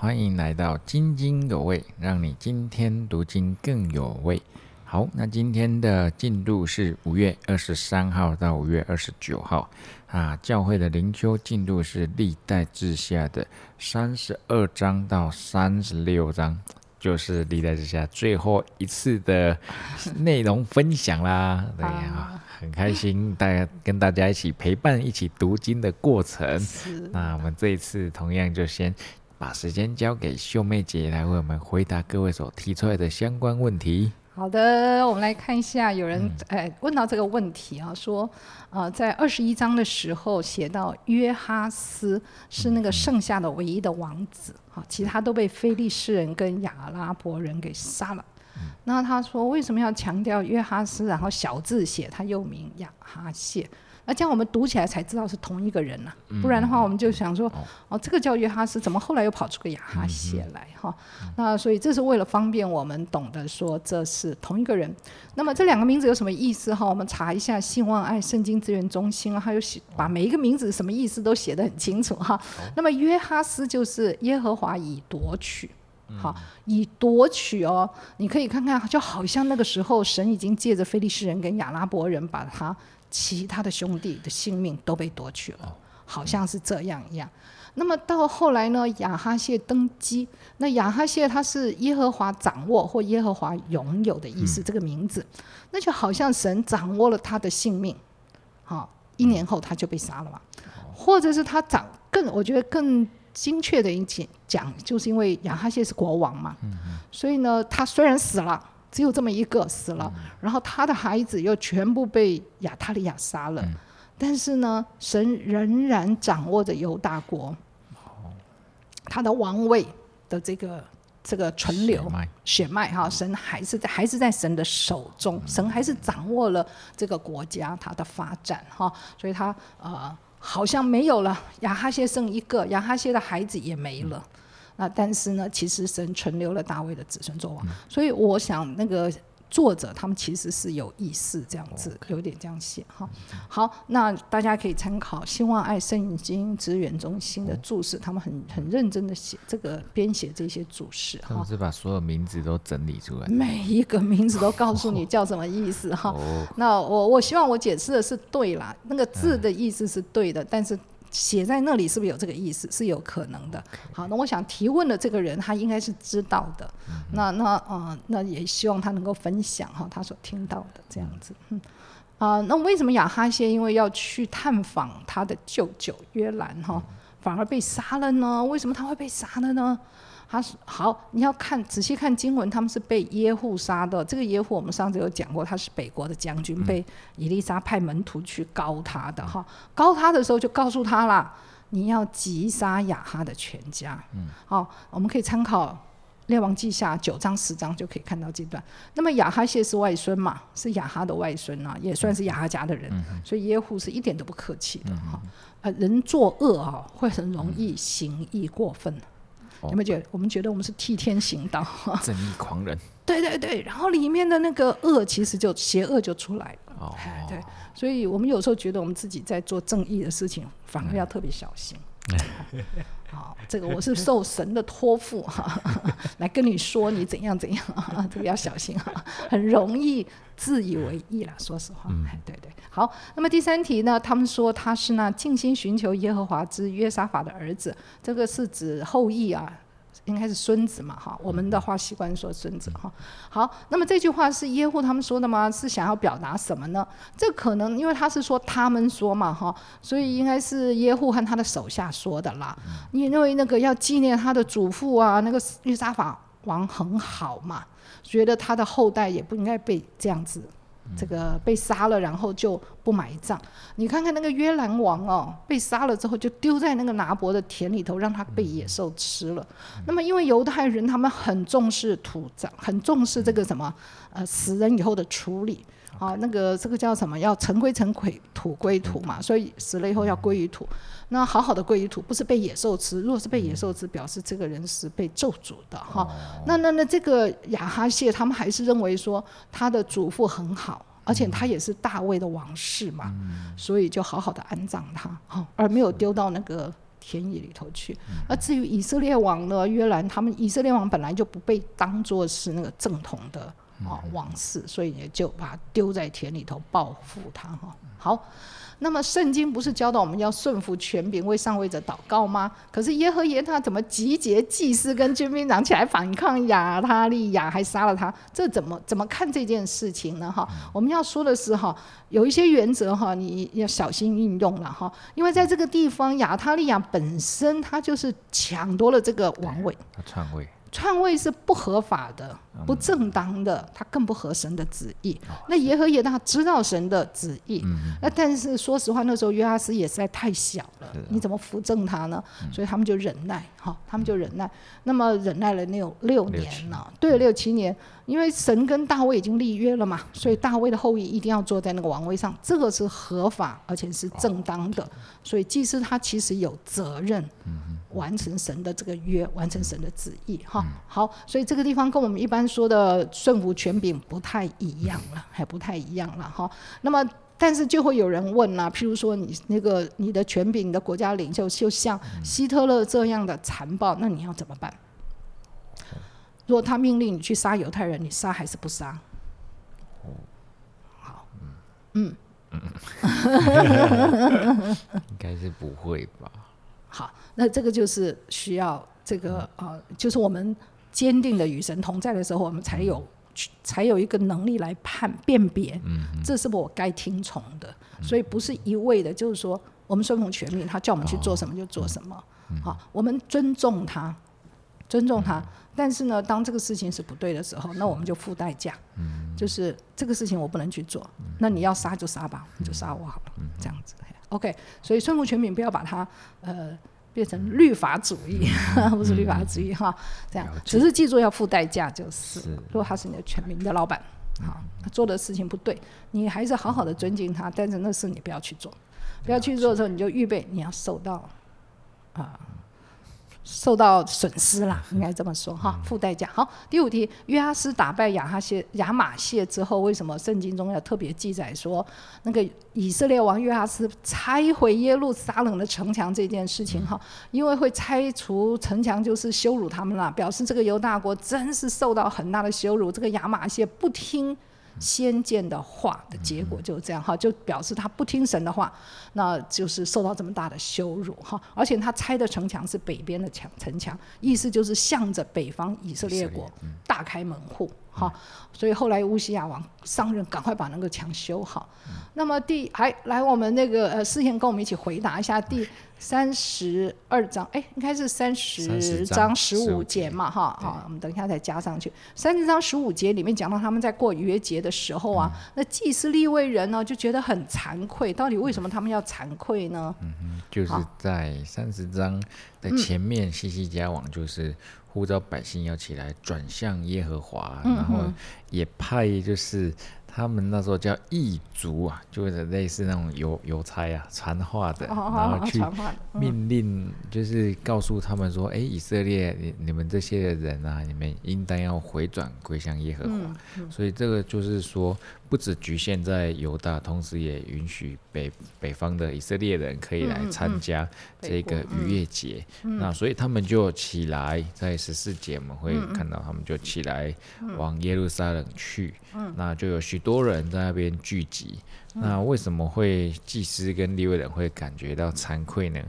欢迎来到津津有味，让你今天读经更有味。好，那今天的进度是五月二十三号到五月二十九号啊，教会的灵修进度是历代志下的三十二章到三十六章，就是历代志下最后一次的内容分享啦。对呀，很开心大家跟大家一起陪伴、一起读经的过程。那我们这一次同样就先把时间交给秀妹姐来为我们回答各位所提出来的相关问题。好的，我们来看一下，有人哎问到这个问题啊，说呃，在二十一章的时候写到约哈斯是那个剩下的唯一的王子，啊，其他都被非利士人跟亚拉伯人给杀了。那他说为什么要强调约哈斯，然后小字写他又名亚哈谢？那这样我们读起来才知道是同一个人呐，不然的话我们就想说，哦，这个叫约哈斯，怎么后来又跑出个雅哈谢来哈？那所以这是为了方便我们懂得说这是同一个人。那么这两个名字有什么意思哈？我们查一下信望爱圣经资源中心啊，还有写把每一个名字什么意思都写得很清楚哈。那么约哈斯就是耶和华以夺取，好，以夺取哦，你可以看看，就好像那个时候神已经借着非利士人跟亚拉伯人把他。其他的兄弟的性命都被夺去了，好像是这样一样。那么到后来呢？亚哈谢登基，那亚哈谢他是耶和华掌握或耶和华拥有的意思，这个名字，那就好像神掌握了他的性命，好，一年后他就被杀了嘛。或者是他掌更，我觉得更精确的一点讲，就是因为亚哈谢是国王嘛，所以呢，他虽然死了。只有这么一个死了，然后他的孩子又全部被亚他利亚杀了，但是呢，神仍然掌握着犹大国，他的王位的这个这个存留血脉。哈，神还是在还是在神的手中，神还是掌握了这个国家它的发展哈，所以他呃好像没有了亚哈谢剩一个，亚哈谢的孩子也没了。那但是呢，其实神存留了大卫的子孙做王，所以我想那个作者他们其实是有意思这样子，有点这样写哈。好，那大家可以参考希望爱圣经资源中心的注释，他们很很认真的写这个编写这些注释哈。是把所有名字都整理出来，每一个名字都告诉你叫什么意思哈。那我我希望我解释的是对啦，那个字的意思是对的，但是。写在那里是不是有这个意思？是有可能的。好，那我想提问的这个人他应该是知道的。那那呃，那也希望他能够分享哈他所听到的这样子。嗯啊，那为什么亚哈谢因为要去探访他的舅舅约兰哈，反而被杀了呢？为什么他会被杀了呢？他是好，你要看仔细看经文，他们是被耶户杀的。这个耶户我们上次有讲过，他是北国的将军，被以利沙派门徒去告他的哈。告他的时候就告诉他啦，你要击杀雅哈的全家。嗯，好，我们可以参考列王记下九章十章就可以看到这段。那么雅哈谢是外孙嘛，是雅哈的外孙啊，也算是雅哈家的人，所以耶户是一点都不客气的哈。呃，人作恶啊，会很容易行义过分。有没有觉得？我们觉得我们是替天行道，正义狂人。对对对，然后里面的那个恶，其实就邪恶就出来了。哦，对，所以我们有时候觉得我们自己在做正义的事情，反而要特别小心。好，这个我是受神的托付哈，来跟你说你怎样怎样，这个要小心哈，很容易自以为意了。说实话，嗯，对对。好，那么第三题呢？他们说他是那静心寻求耶和华之约沙法的儿子，这个是指后裔啊，应该是孙子嘛，哈。我们的话习惯说孙子哈。好，那么这句话是耶户他们说的吗？是想要表达什么呢？这可能因为他是说他们说嘛，哈，所以应该是耶户和他的手下说的啦。因为那个要纪念他的祖父啊，那个约沙法王很好嘛，觉得他的后代也不应该被这样子。这个被杀了，然后就不埋葬。你看看那个约兰王哦，被杀了之后就丢在那个拿伯的田里头，让他被野兽吃了。那么因为犹太人他们很重视土葬，很重视这个什么呃死人以后的处理。啊，那个这个叫什么？要尘归尘，归土归土嘛。所以死了以后要归于土。那好好的归于土，不是被野兽吃。如果是被野兽吃，表示这个人是被咒诅的哈。那那那这个亚哈谢，他们还是认为说他的祖父很好，而且他也是大卫的王室嘛，所以就好好的安葬他，哈，而没有丢到那个田野里头去。而至于以色列王呢，约兰他们以色列王本来就不被当做是那个正统的啊王室，所以也就把他丢在田里头报复他哈。好。那么圣经不是教导我们要顺服权柄，为上位者祷告吗？可是耶和耶他怎么集结祭司跟军兵长起来反抗亚他利亚，还杀了他？这怎么怎么看这件事情呢？哈，我们要说的是哈，有一些原则哈，你要小心运用了哈，因为在这个地方亚他利亚本身他就是抢夺了这个王位，他篡位。篡位是不合法的、不正当的，他更不合神的旨意。那耶和耶大知道神的旨意，那但是说实话，那时候约阿斯也实在太小了，你怎么扶正他呢？所以他们就忍耐，哈，他们就忍耐。那么忍耐了六六年了，对，六七年。因为神跟大卫已经立约了嘛，所以大卫的后裔一定要坐在那个王位上，这个是合法而且是正当的。所以祭司他其实有责任完成神的这个约，完成神的旨意。哈，好，所以这个地方跟我们一般说的顺服权柄不太一样了，还不太一样了。哈，那么但是就会有人问啦，譬如说你那个你的权柄的国家领袖，就像希特勒这样的残暴，那你要怎么办？如果他命令你去杀犹太人，你杀还是不杀？好，嗯嗯，应该是不会吧？好，那这个就是需要这个呃，就是我们坚定的与神同在的时候，我们才有才有一个能力来判辨别，嗯，这是我该听从的。所以不是一味的，就是说我们顺从权柄，他叫我们去做什么就做什么。好，我们尊重他。尊重他，但是呢，当这个事情是不对的时候，那我们就付代价。嗯，就是这个事情我不能去做，那你要杀就杀吧，你就杀我好了，这样子。OK，所以顺服权柄不要把它呃变成律法主义，不是律法主义哈，这样。只是记住要付代价就是。如果他是你的全民的老板，好，他做的事情不对，你还是好好的尊敬他，但是那事你不要去做，不要去做的时候，你就预备你要受到啊。受到损失啦，应该这么说哈，付代价。好，第五题，约阿斯打败亚哈谢亚玛谢之后，为什么圣经中要特别记载说那个以色列王约阿斯拆毁耶路撒冷的城墙这件事情？哈，因为会拆除城墙就是羞辱他们了，表示这个犹大国真是受到很大的羞辱。这个亚玛谢不听。先见的话的结果就是这样哈，就表示他不听神的话，那就是受到这么大的羞辱哈。而且他拆的城墙是北边的墙城墙，意思就是向着北方以色列国大开门户哈。所以后来乌西亚王上任，赶快把那个墙修好。那么第还来我们那个呃，思贤跟我们一起回答一下第。三十二章，哎，应该是三十章十五节嘛，哈，好，我们等一下再加上去。三十章十五节里面讲到他们在过逾越节的时候啊，那祭司立位人呢就觉得很惭愧，到底为什么他们要惭愧呢？嗯哼，就是在三十章的前面，西西家王就是呼召百姓要起来转向耶和华，然后也派就是。他们那时候叫异族啊，就是类似那种邮邮差啊，传话的，然后去命令，就是告诉他们说：“哎，以色列，你你们这些人啊，你们应当要回转归向耶和华。”所以这个就是说。不只局限在犹大，同时也允许北北方的以色列人可以来参加这个逾越节。那所以他们就起来，在十四节我们会看到他们就起来往耶路撒冷去。那就有许多人在那边聚集。那为什么会祭司跟利未人会感觉到惭愧呢？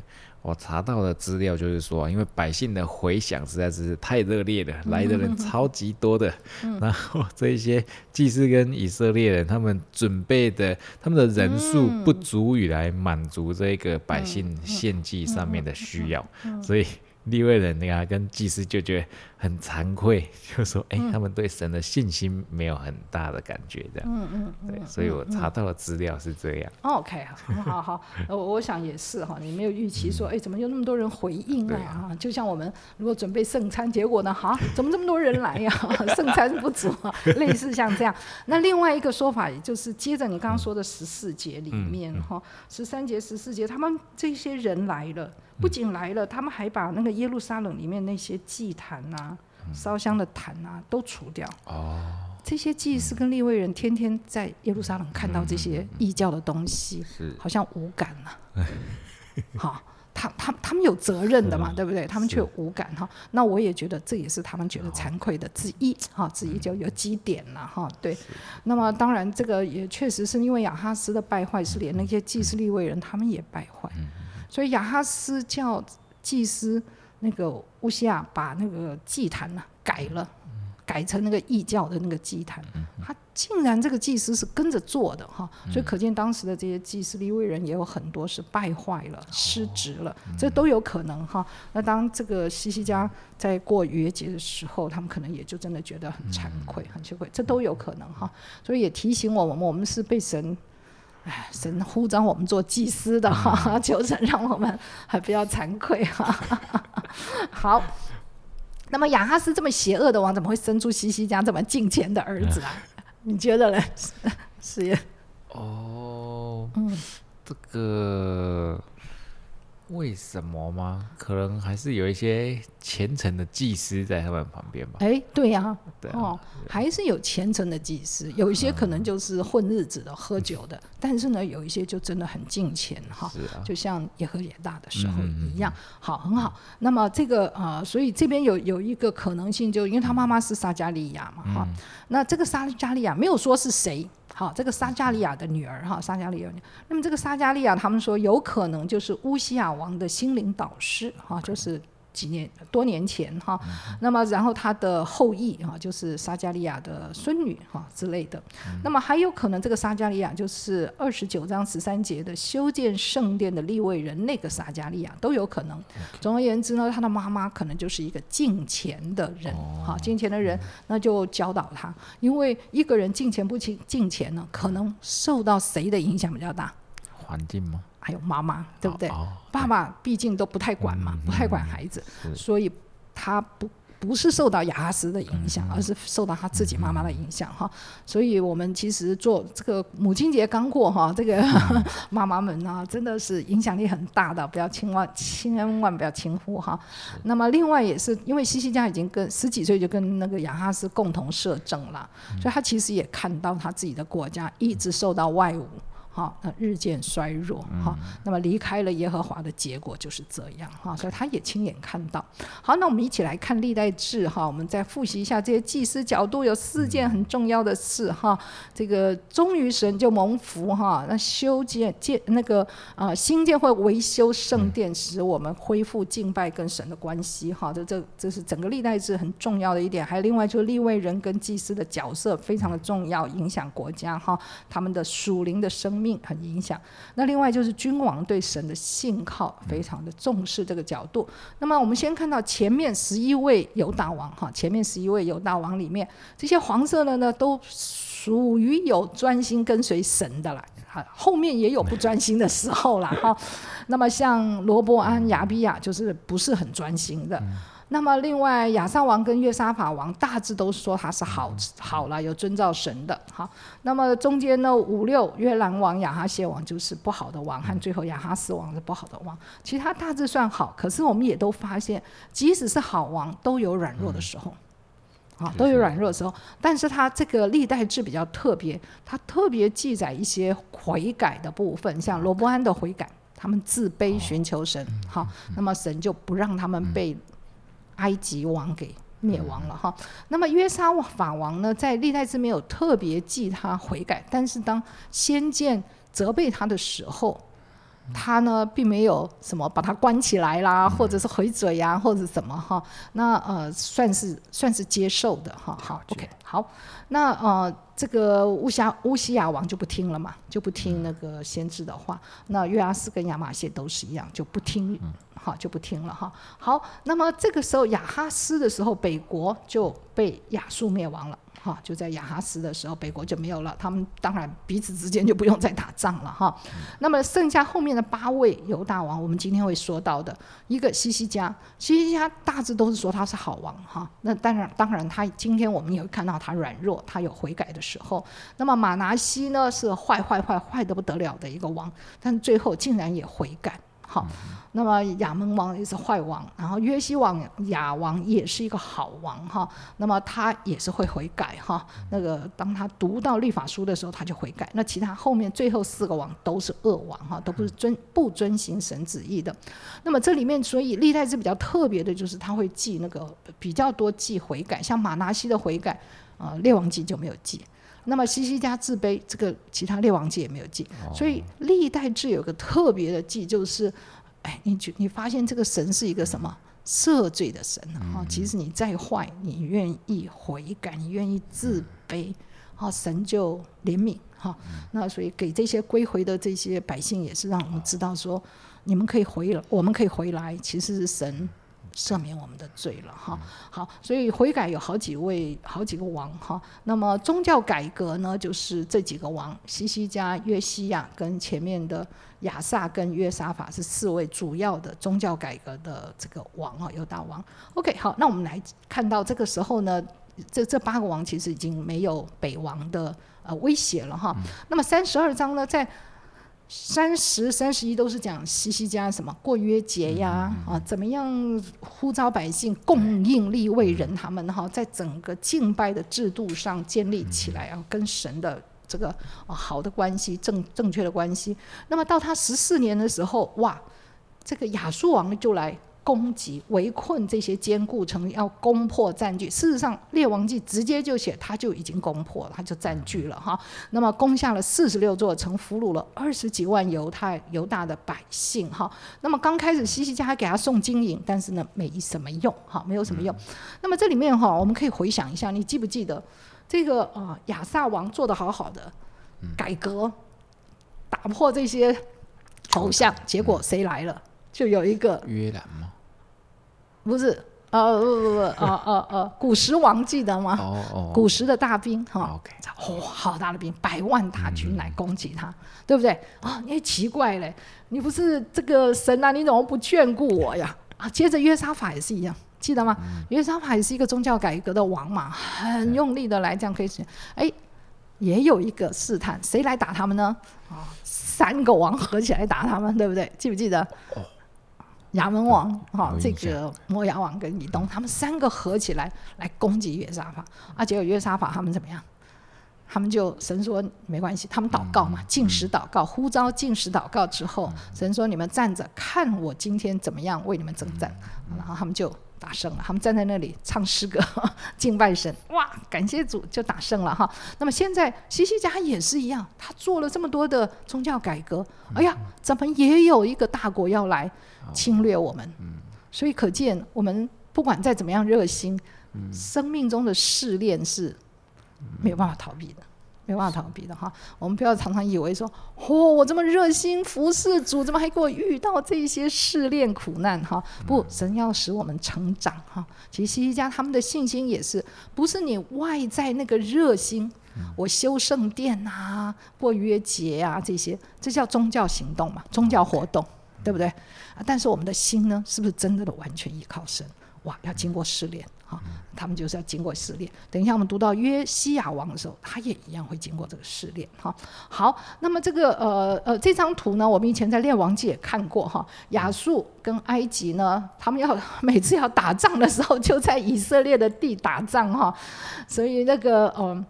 我查到的资料就是说，因为百姓的回响实在是太热烈了，来的人 超级多的，然后这一些祭司跟以色列人，他们准备的他们的人数不足以来满足这个百姓献祭上面的需要，所以利未人那个跟祭司就觉得。很惭愧，就说哎，他们对神的信心没有很大的感觉，这样。嗯嗯对，所以我查到的资料是这样。OK，好，好好，我我想也是哈，你没有预期说，哎，怎么有那么多人回应啊？啊，就像我们如果准备圣餐，结果呢，哈，怎么这么多人来呀？圣餐不足啊，类似像这样。那另外一个说法，也就是接着你刚刚说的十四节里面哈，十三节、十四节，他们这些人来了，不仅来了，他们还把那个耶路撒冷里面那些祭坛啊。烧香的坛啊，都除掉。哦，这些祭司跟立位人天天在耶路撒冷看到这些异教的东西，是好像无感了。好。他他他们有责任的嘛，对不对？他们却无感哈。那我也觉得这也是他们觉得惭愧的之一哈，之一就有几点了哈。对，那么当然这个也确实是因为亚哈斯的败坏，是连那些祭司立位人他们也败坏，所以亚哈斯叫祭司那个乌西亚把那个祭坛呢、改了。改成那个异教的那个祭坛，他竟然这个祭司是跟着做的哈，所以可见当时的这些祭司立位人也有很多是败坏了、失职了，这都有可能哈。那当这个西西家在过逾越节的时候，他们可能也就真的觉得很惭愧、很羞愧，这都有可能哈。所以也提醒我们，我们是被神。哎，神呼召我们做祭司的哈，求神让我们还不要惭愧哈。好，那么亚哈斯这么邪恶的王，怎么会生出西西家这么敬虔的儿子啊？你觉得呢？是也，哦，这个为什么吗？可能还是有一些虔诚的祭司在他们旁边吧。哎，对呀、对啊哦，还是有虔诚的祭司，有一些可能就是混日子的、喝酒的，但是呢，有一些就真的很敬虔哈。就像耶和也大的时候嗯嗯一样，好，很好。那么这个呃，所以这边有有一个可能性，就因为他妈妈是撒加利亚嘛，哈、那这个撒加利亚没有说是谁，好，这个撒加利亚的女儿哈，撒加利亚女儿。那么这个撒加利亚，他们说有可能就是乌西亚王的心灵导师哈，就是。几年多年前哈，那么然后他的后裔哈，就是撒加利亚的孙女哈之类的，那么还有可能这个撒加利亚就是二十九章十三节的修建圣殿的立位人那个撒加利亚都有可能。总而言之呢，他的妈妈可能就是一个敬虔的人，哈、敬虔的人，那就教导他，因为一个人敬虔不敬敬虔呢，可能受到谁的影响比较大？环境吗？还有妈妈，对不对？哦，爸爸毕竟都不太管嘛，不太管孩子，所以他不不是受到雅哈斯的影响，而是受到他自己妈妈的影响哈。所以我们其实做这个母亲节刚过哈，这个 妈妈们啊，真的是影响力很大的，不要千万千万不要轻忽哈。那么另外也是因为西西家已经跟十几岁就跟那个雅哈斯共同摄政了，所以他其实也看到他自己的国家一直受到外侮。哈，那日渐衰弱哈，那么离开了耶和华的结果就是这样哈，所以他也亲眼看到。好，那我们一起来看历代志哈，我们再复习一下这些祭司角度，有四件很重要的事哈。这个忠于神就蒙福哈，那修建建那个啊新建或维修圣殿，使我们恢复敬拜跟神的关系哈。这这这是整个历代志很重要的一点。还有另外就是立位人跟祭司的角色非常的重要，影响国家哈，他们的属灵的生命很影响。那另外就是君王对神的信靠非常的重视这个角度。那么我们先看到前面十一位犹大王哈，前面十一位犹大王里面，这些黄色的呢都属于有专心跟随神的啦。啊，后面也有不专心的时候啦。哈。那么像罗伯安、亚比亚就是不是很专心的。那么另外亚萨王跟约沙法王大致都说他是好好了，有遵照神的。好，那么中间呢五六约兰王、亚哈谢王就是不好的王，和最后亚哈斯王是不好的王。其他大致算好，可是我们也都发现，即使是好王，都有软弱的时候。啊，都有软弱的时候，但是他这个历代志比较特别，他特别记载一些悔改的部分，像罗伯安的悔改，他们自卑寻求神，好，那么神就不让他们被埃及王给灭亡了哈。那么约沙法王呢，在历代志没有特别记他悔改，但是当先见责备他的时候，他呢并没有什么把他关起来啦，或者是回嘴呀、或者什么哈。那呃算是算是接受的哈。好，OK，好。那呃这个乌夏乌西亚王就不听了嘛，就不听那个先知的话。那约阿斯跟亚马谢都是一样，就不听，好就不听了哈。好，那么这个时候亚哈斯的时候，北国就被亚述灭亡了。哈，就在亚哈斯的时候，北国就没有了。他们当然彼此之间就不用再打仗了哈。那么剩下后面的八位犹大王，我们今天会说到的一个西西家，西西家大致都是说他是好王哈。那当然，当然他今天我们也会看到他软弱，他有悔改的时候。那么马拿西呢是坏坏坏坏的不得了的一个王，但最后竟然也悔改。哈。那么亚门王也是坏王，然后约西王亚王也是一个好王哈。那么他也是会悔改哈。那个当他读到律法书的时候，他就悔改。那其他后面最后四个王都是恶王哈，都不是遵不遵行神旨意的。那么这里面，所以历代是比较特别的就是他会记那个比较多记悔改，像马拿西的悔改，呃列王记就没有记。那么西西家自卑，这个其他列王记也没有记。所以历代志有个特别的记，就是。哎，你觉你发现这个神是一个什么赦罪的神啊？其实你再坏，你愿意悔改，你愿意自卑，啊，神就怜悯哈。那所以给这些归回的这些百姓，也是让我们知道说，你们可以回了，我们可以回来，其实是神。赦免我们的罪了哈，好，所以悔改有好几位、好几个王哈。那么宗教改革呢，就是这几个王：西西加、约西亚跟前面的亚萨跟约沙法是四位主要的宗教改革的这个王啊，犹大王。OK，好，那我们来看到这个时候呢，这这八个王其实已经没有北王的呃威胁了哈。那么三十二章呢，在三十三十一都是讲西西家什么过约节呀啊，怎么样呼召百姓供应立位人他们哈，在整个敬拜的制度上建立起来啊，跟神的这个好的关系正正确的关系。那么到他十四年的时候，哇，这个亚述王就来。攻击、围困这些坚固城，要攻破、占据。事实上，《列王记》直接就写，他就已经攻破了，他就占据了哈。那么，攻下了四十六座城，俘虏了二十几万犹太、犹大的百姓哈。那么，刚开始西西家还给他送金银，但是呢，没什么用哈，没有什么用。那么，这里面哈，我们可以回想一下，你记不记得这个啊？亚萨王做的好好的，改革，打破这些偶像，结果谁来了？就有一个约兰吗？不是，呃，不不不，呃呃呃，古时王记得吗？哦哦，古时的大兵哈哇，好大的兵，百万大军来攻击他，对不对？啊，你奇怪嘞，你不是这个神啊，你怎么不眷顾我呀？啊，接着约沙法也是一样，记得吗？约沙法也是一个宗教改革的王嘛，很用力的来这样可以，哎，也有一个试探，谁来打他们呢？啊，三个王合起来打他们，对不对？记不记得？亚门王哈，这个摩牙王跟以东，他们三个合起来来攻击约沙法，啊，结果约沙法他们怎么样？他们就神说没关系，他们祷告嘛，进食祷告，呼召进食祷告之后，神说你们站着看我今天怎么样为你们征战，然后他们就打胜了，他们站在那里唱诗歌 敬拜神，哇，感谢主就打胜了哈。那么现在西西家也是一样，他做了这么多的宗教改革，哎呀，怎么也有一个大国要来？侵略我们，所以可见我们不管再怎么样热心，生命中的试炼是没有办法逃避的，没办法逃避的哈。我们不要常常以为说，嚯，我这么热心服侍主，怎么还给我遇到这些试炼苦难哈？不，神要使我们成长哈。其实西西家他们的信心也是，不是你外在那个热心，我修圣殿啊，过约节啊这些，这叫宗教行动嘛，宗教活动。对不对？啊，但是我们的心呢，是不是真的的完全依靠神？哇，要经过试炼啊！他们就是要经过试炼。等一下我们读到约西亚王的时候，他也一样会经过这个试炼哈。好，那么这个呃呃这张图呢，我们以前在列王记也看过哈。亚述跟埃及呢，他们要 每次要打仗的时候，就在以色列的地打仗哈。所以那个嗯。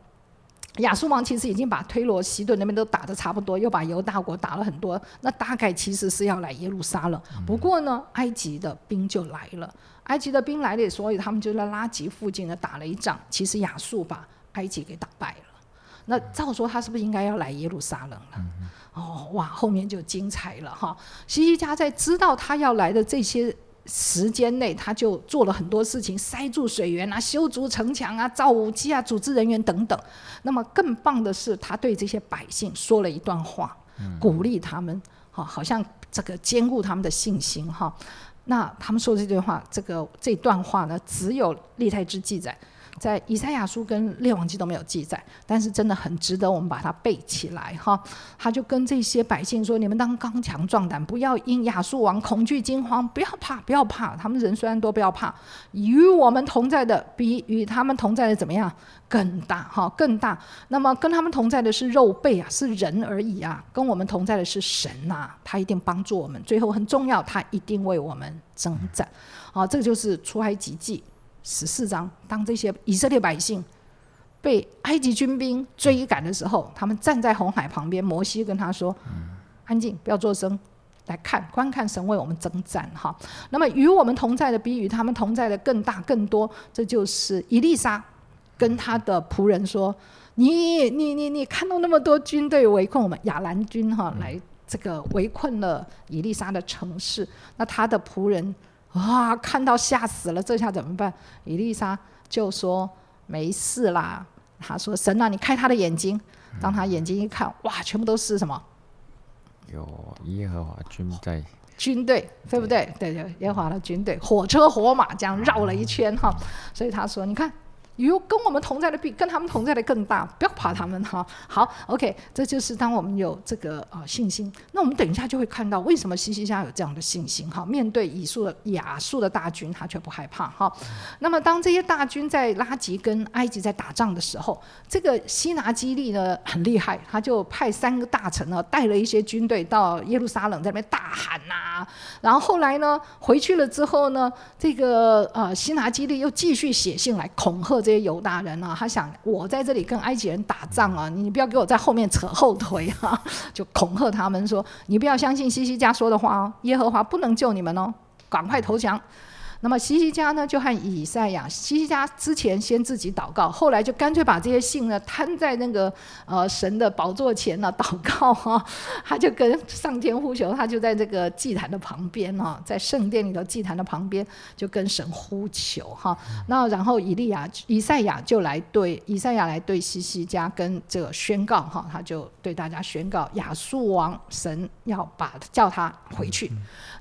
亚述王其实已经把推罗、西顿那边都打得差不多，又把犹大国打了很多。那大概其实是要来耶路撒冷。不过呢，埃及的兵就来了。埃及的兵来了，所以他们就在拉吉附近呢打了一仗。其实亚述把埃及给打败了。那照说他是不是应该要来耶路撒冷了？哦，哇，后面就精彩了哈！西西家在知道他要来的这些。时间内，他就做了很多事情，塞住水源啊，修筑城墙啊，造武器啊，组织人员等等。那么更棒的是，他对这些百姓说了一段话，鼓励他们，好像这个兼顾他们的信心，哈。那他们说的这句话，这个这段话呢，只有立太之记载，在以赛亚书跟列王记都没有记载，但是真的很值得我们把它背起来哈。他就跟这些百姓说：“你们当刚强壮胆，不要因亚述王恐惧惊慌，不要怕，不要怕。他们人虽然多，不要怕，与我们同在的比与他们同在的怎么样更大哈，更大。那么跟他们同在的是肉背啊，是人而已啊，跟我们同在的是神呐，他一定帮助我们。最后很重要，他一定为我们征战。好，这个就是出埃及记。”十四章，当这些以色列百姓被埃及军兵追赶的时候，他们站在红海旁边，摩西跟他说：“安静，不要作声，来看，观看神为我们征战。”哈，那么与我们同在的比与他们同在的更大更多。这就是伊丽莎跟他的仆人说：“你你你你看到那么多军队围困我们亚兰军哈，来这个围困了伊丽莎的城市，那他的仆人。”哇！看到吓死了，这下怎么办？伊丽莎就说：“没事啦。”他说：“神啊，你开他的眼睛。”当他眼睛一看，哇，全部都是什么？有耶和华军队军队，对不对？对对，耶和华的军队，火车火马这样绕了一圈哈。所以他说：“你看。”有跟我们同在的比跟他们同在的更大，不要怕他们哈。好，OK，这就是当我们有这个啊信心，那我们等一下就会看到为什么西西家有这样的信心哈。面对以述的亚述的大军，他却不害怕哈。那么当这些大军在拉吉跟埃及在打仗的时候，这个西拿基利呢很厉害，他就派三个大臣呢带了一些军队到耶路撒冷，在那边大喊呐。然后后来呢回去了之后呢，这个呃西拿基利又继续写信来恐吓。这些犹大人啊，他想我在这里跟埃及人打仗啊，你不要给我在后面扯后腿啊，就恐吓他们说，你不要相信西西家说的话哦，耶和华不能救你们哦，赶快投降。那么西西家呢，就和以赛亚，西西家之前先自己祷告，后来就干脆把这些信呢摊在那个呃神的宝座前呢祷告哈，他就跟上天呼求，他就在这个祭坛的旁边哈，在圣殿里头祭坛的旁边就跟神呼求哈。那然后以利亚、以赛亚就来对以赛亚来对西西家跟这个宣告哈，他就对大家宣告亚述王神要把叫他回去，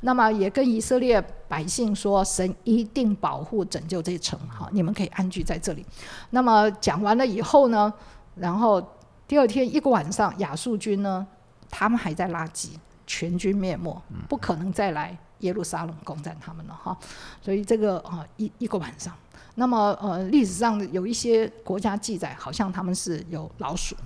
那么也跟以色列百姓说神。一定保护拯救这一城，哈，你们可以安居在这里。那么讲完了以后呢，然后第二天一个晚上，亚述军呢，他们还在拉吉，全军灭没，不可能再来耶路撒冷攻占他们了哈。所以这个啊一一个晚上，那么呃历史上有一些国家记载，好像他们是有老鼠。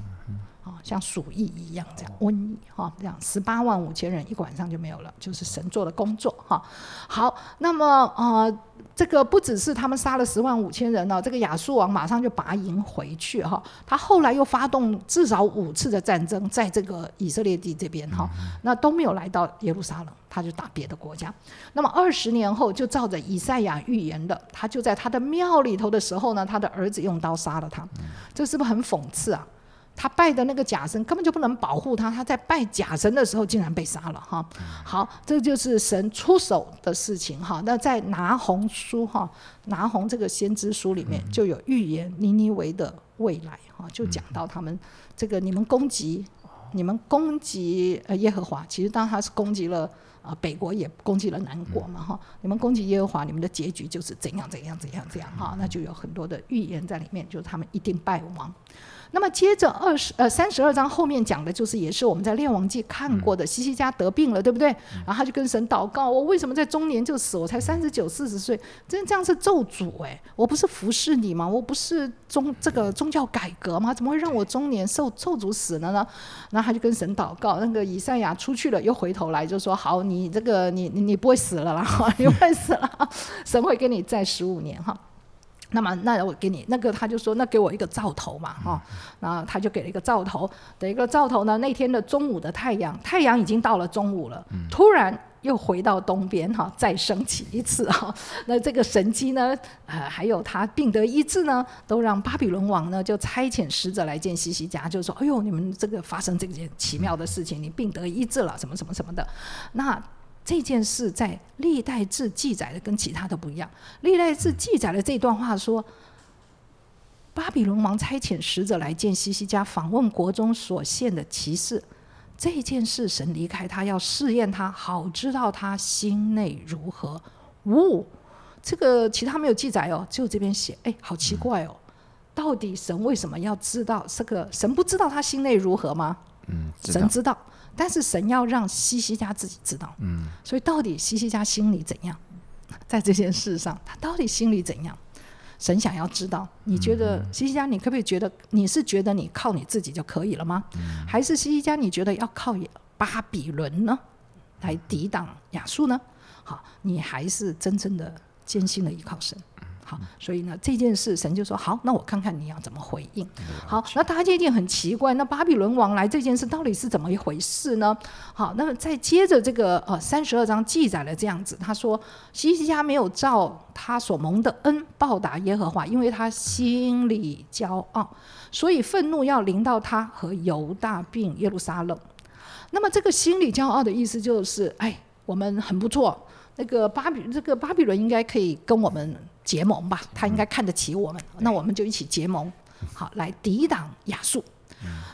啊，像鼠疫一样这样瘟疫哈，这样十八万五千人一个晚上就没有了，就是神做的工作哈。好，那么呃，这个不只是他们杀了十万五千人呢，这个亚述王马上就拔营回去哈。他后来又发动至少五次的战争，在这个以色列地这边哈，那都没有来到耶路撒冷，他就打别的国家。那么二十年后，就照着以赛亚预言的，他就在他的庙里头的时候呢，他的儿子用刀杀了他，这是不是很讽刺啊？他拜的那个假神根本就不能保护他，他在拜假神的时候竟然被杀了哈。好，这就是神出手的事情哈。那在拿红书哈，拿红这个先知书里面就有预言尼尼维的未来哈，就讲到他们这个你们攻击，你们攻击呃耶和华，其实当他是攻击了啊北国也攻击了南国嘛哈。你们攻击耶和华，你们的结局就是怎样怎样怎样怎样哈，那就有很多的预言在里面，就是他们一定败亡。那么接着二十呃三十二章后面讲的就是也是我们在列王记看过的，西西家得病了，对不对？然后他就跟神祷告：我为什么在中年就死？我才三十九四十岁，真这样是咒诅哎！我不是服侍你吗？我不是宗这个宗教改革吗？怎么会让我中年受咒诅死了呢？然后他就跟神祷告，那个以赛亚出去了，又回头来就说：好，你这个你你你不会死了啦，你不会死了，神会给你再十五年哈。那么，那我给你那个，他就说，那给我一个兆头嘛，哈，然后他就给了一个兆头，的一个兆头呢。那天的中午的太阳，太阳已经到了中午了，突然又回到东边，哈，再升起一次，哈。那这个神机呢，呃，还有他病得医治呢，都让巴比伦王呢就差遣使者来见西西家，就说，哎呦，你们这个发生这件奇妙的事情，你病得医治了，什么什么什么的，那。这件事在历代志记载的跟其他的不一样。历代志记载的这段话说，巴比伦王差遣使者来见西西家，访问国中所献的骑士。这件事神离开他，要试验他，好知道他心内如何。呜，这个其他没有记载哦，只有这边写。哎，好奇怪哦，到底神为什么要知道这个？神不知道他心内如何吗？嗯，神知道，但是神要让西西家自己知道。嗯，所以到底西西家心里怎样，在这件事上，他到底心里怎样？神想要知道。你觉得西西家，你可不可以觉得你是觉得你靠你自己就可以了吗？还是西西家你觉得要靠巴比伦呢，来抵挡亚述呢？好，你还是真正的坚信的依靠神。好，所以呢，这件事神就说好，那我看看你要怎么回应。好，那大家一定很奇怪，那巴比伦王来这件事到底是怎么一回事呢？好，那么再接着这个呃三十二章记载了这样子，他说西西家没有照他所蒙的恩报答耶和华，因为他心里骄傲，所以愤怒要临到他和犹大并耶路撒冷。那么这个心里骄傲的意思就是，哎，我们很不错，那个巴比这个巴比伦应该可以跟我们。结盟吧，他应该看得起我们，那我们就一起结盟，好来抵挡亚述。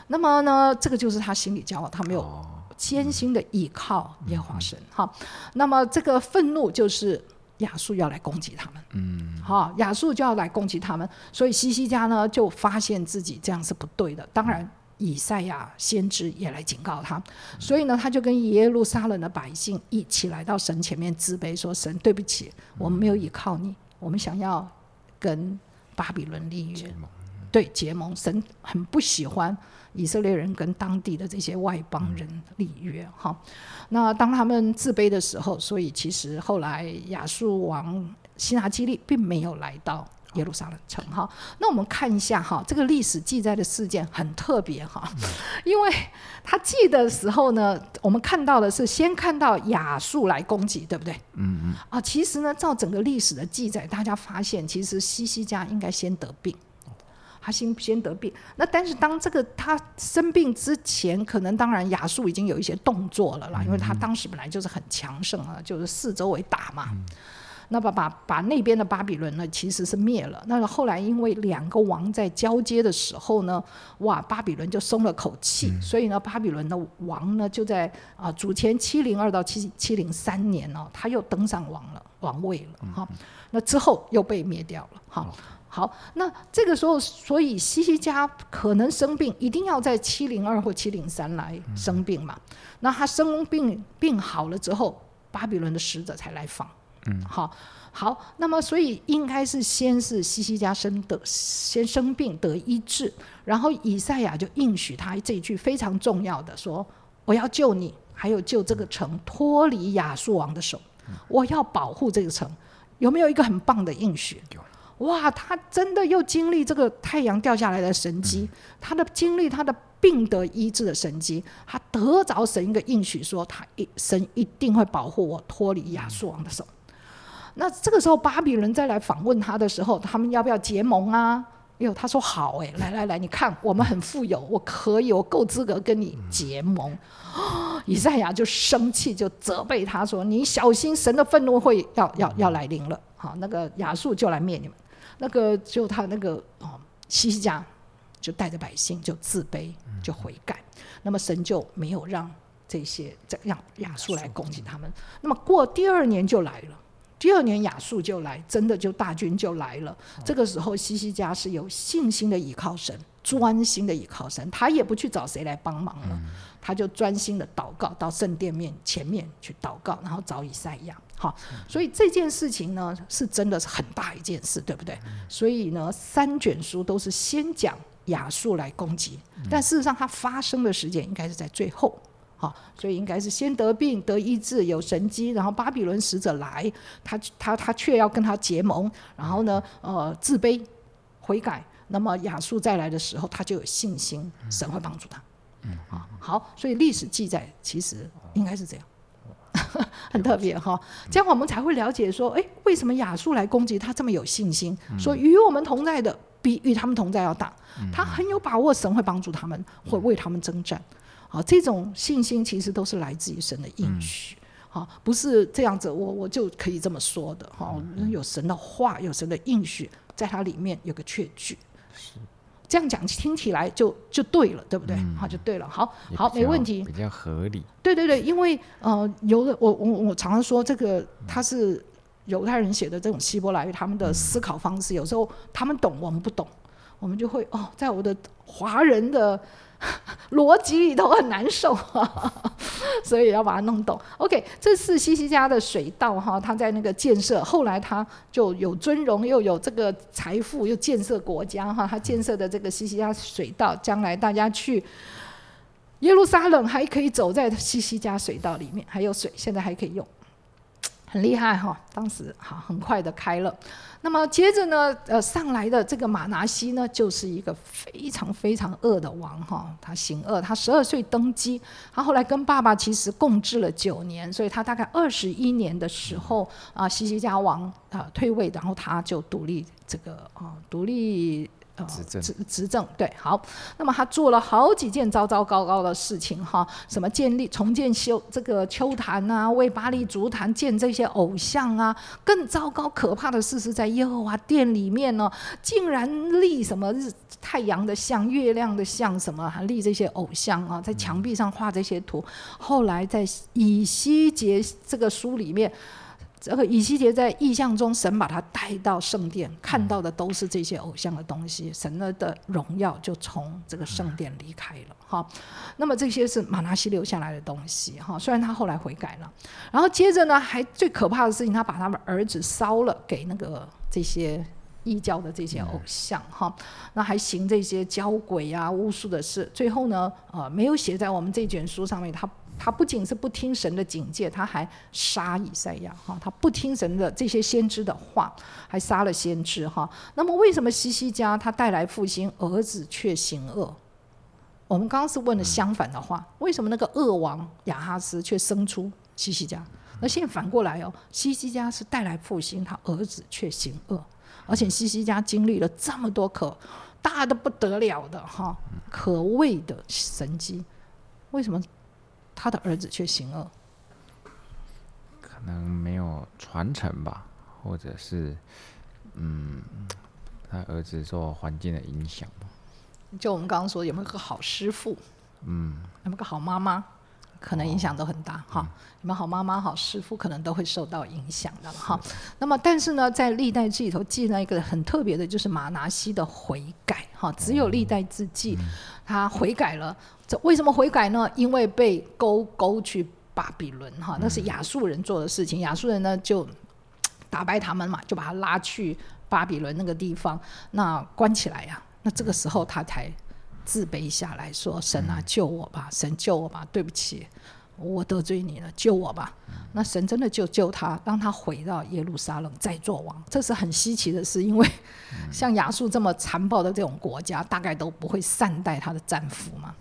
那么呢，这个就是他心里骄傲，他没有艰辛的依靠耶和华神。好，那么这个愤怒就是亚述要来攻击他们。嗯，好，亚述就要来攻击他们，所以西西家呢就发现自己这样是不对的。当然，以赛亚先知也来警告他，所以呢，他就跟耶路撒冷的百姓一起来到神前面自卑，说：“神，对不起，我们没有依靠你。”我们想要跟巴比伦立约，对结盟，神很不喜欢以色列人跟当地的这些外邦人立约。哈，那当他们自卑的时候，所以其实后来亚述王希拿基利并没有来到。耶路撒冷城哈，那我们看一下哈，这个历史记载的事件很特别哈，因为他记的时候呢，我们看到的是先看到亚述来攻击，对不对？嗯嗯。啊，其实呢，照整个历史的记载，大家发现其实西西家应该先得病，他先先得病。那但是当这个他生病之前，可能当然亚述已经有一些动作了啦，因为他当时本来就是很强盛啊，就是四周围打嘛。那把把把那边的巴比伦呢，其实是灭了。那后来因为两个王在交接的时候呢，哇，巴比伦就松了口气。所以呢，巴比伦的王呢，就在啊主前七零二到七七零三年哦，他又登上王了王位了哈。那之后又被灭掉了哈。好，那这个时候，所以西西家可能生病，一定要在七零二或七零三来生病嘛。那他生病病好了之后，巴比伦的使者才来访。嗯，好，好，那么所以应该是先是西西家生的先生病得医治，然后以赛亚就应许他这一句非常重要的说：“我要救你，还有救这个城脱离亚述王的手，我要保护这个城。”有没有一个很棒的应许？哇，他真的又经历这个太阳掉下来的神机，他的经历他的病得医治的神机，他得着神一个应许，说他一神一定会保护我脱离亚述王的手。那这个时候，巴比伦再来访问他的时候，他们要不要结盟啊？呦，他说好哎，来来来，你看我们很富有，我可以，我够资格跟你结盟。以赛亚就生气，就责备他说：“你小心，神的愤怒会要要要来临了。”好，那个亚述就来灭你们。那个就他那个哦，西西家就带着百姓就自卑，就悔改。那么神就没有让这些让亚述来攻击他们。那么过第二年就来了。第二年亚述就来，真的就大军就来了。这个时候西西家是有信心的倚靠神，专心的倚靠神，他也不去找谁来帮忙了，他就专心的祷告，到圣殿面前面去祷告，然后找以赛亚。好，所以这件事情呢，是真的是很大一件事，对不对？所以呢，三卷书都是先讲亚述来攻击，但事实上它发生的时间应该是在最后。好，所以应该是先得病得医治有神机，然后巴比伦使者来，他他他却要跟他结盟，然后呢，呃，自卑悔改，那么亚述再来的时候，他就有信心，神会帮助他。嗯。啊，好，所以历史记载其实应该是这样，很特别哈，这样我们才会了解说，哎，为什么亚述来攻击他这么有信心？说与我们同在的比与他们同在要大，他很有把握，神会帮助他们，会为他们征战。好，这种信心其实都是来自于神的应许，好，不是这样子，我我就可以这么说的，哈，有神的话，有神的应许，在它里面有个确据，是这样讲听起来就就对了，对不对？好，就对了，好，好，没问题，比较合理。对对对，因为呃，有的我我我常常说，这个他是犹太人写的这种希伯来语，他们的思考方式有时候他们懂，我们不懂。我们就会哦，在我的华人的 逻辑里头很难受，所以要把它弄懂。OK，这是西西家的水稻哈，他在那个建设，后来他就有尊荣，又有这个财富，又建设国家哈。他建设的这个西西家水稻，将来大家去耶路撒冷还可以走在西西家水稻里面，还有水，现在还可以用。很厉害哈，当时哈很快的开了。那么接着呢，呃，上来的这个马拿西呢，就是一个非常非常恶的王哈，他行恶，他十二岁登基，他后来跟爸爸其实共治了九年，所以他大概二十一年的时候啊，西西家王啊退位，然后他就独立这个啊独立。执政。执执政对好，那么他做了好几件糟糟糕糕的事情哈，什么建立重建修这个秋坛啊，为巴黎足坛建这些偶像啊，更糟糕可怕的事是在耶和华殿里面呢，竟然立什么日太阳的像、月亮的像什么，还立这些偶像啊，在墙壁上画这些图，后来在以西结这个书里面。这个以西结在意象中，神把他带到圣殿，看到的都是这些偶像的东西，神的的荣耀就从这个圣殿离开了。哈，那么这些是马拿西留下来的东西。哈，虽然他后来悔改了，然后接着呢，还最可怕的事情，他把他们儿子烧了，给那个这些异教的这些偶像。哈，那还行这些交鬼啊、巫术的事。最后呢，呃，没有写在我们这卷书上面，他。他不仅是不听神的警戒，他还杀以赛亚哈，他不听神的这些先知的话，还杀了先知哈。那么为什么西西家他带来复兴，儿子却行恶？我们刚刚是问了相反的话，为什么那个恶王亚哈斯却生出西西家？那现在反过来哦，西西家是带来复兴，他儿子却行恶，而且西西家经历了这么多可大的不得了的哈，可畏的神迹，为什么？他的儿子却行恶，可能没有传承吧，或者是，嗯，他儿子受环境的影响吧。就我们刚刚说，有没有个好师傅？嗯，有没有个好妈妈？可能影响都很大哈。你们好妈妈、好师傅，可能都会受到影响的哈。那么，但是呢，在历代志里头记了一个很特别的，就是马拿西的悔改哈。只有历代志记他悔改了。这为什么悔改呢？因为被勾勾去巴比伦哈，那是亚述人做的事情。亚述人呢就打败他们嘛，就把他拉去巴比伦那个地方，那关起来呀。那这个时候他才。自卑下来说：“神啊，救我吧！神救我吧！对不起，我得罪你了，救我吧！”那神真的就救他，让他回到耶路撒冷再做王。这是很稀奇的事，因为像亚述这么残暴的这种国家，大概都不会善待他的战俘嘛。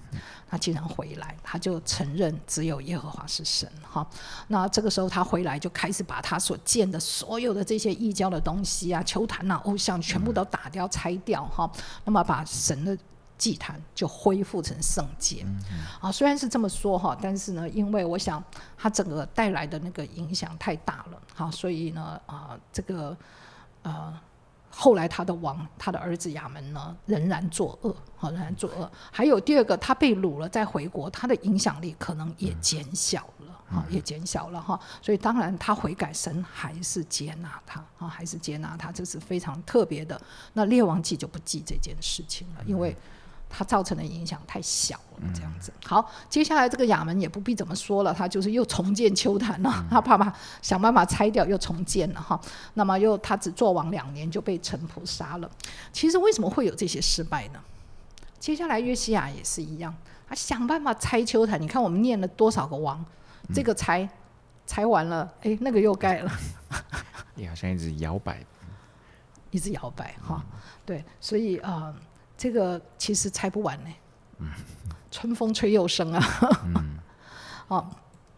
他竟然回来，他就承认只有耶和华是神。哈，那这个时候他回来，就开始把他所建的所有的这些异教的东西啊、球坛啊、偶像全部都打掉、拆掉。哈，那么把神的。祭坛就恢复成圣洁啊，虽然是这么说哈，但是呢，因为我想他整个带来的那个影响太大了，好，所以呢，啊，这个呃，后来他的王，他的儿子亚门呢，仍然作恶，好，仍然作恶。还有第二个，他被掳了再回国，他的影响力可能也减小了，哈，也减小了哈。所以当然他悔改，神还是接纳他，啊，还是接纳他，这是非常特别的。那列王记就不记这件事情了，因为。它造成的影响太小了，这样子。好，接下来这个亚门也不必怎么说了，他就是又重建秋坛了，他怕把想办法拆掉，又重建了哈。那么又他只做王两年就被陈仆杀了。其实为什么会有这些失败呢？接下来约西亚也是一样，他想办法拆秋坛。你看我们念了多少个王，这个拆拆完了，哎，那个又盖了。你好像一直摇摆，一直摇摆哈。对，所以啊。这个其实拆不完呢，春风吹又生啊，啊，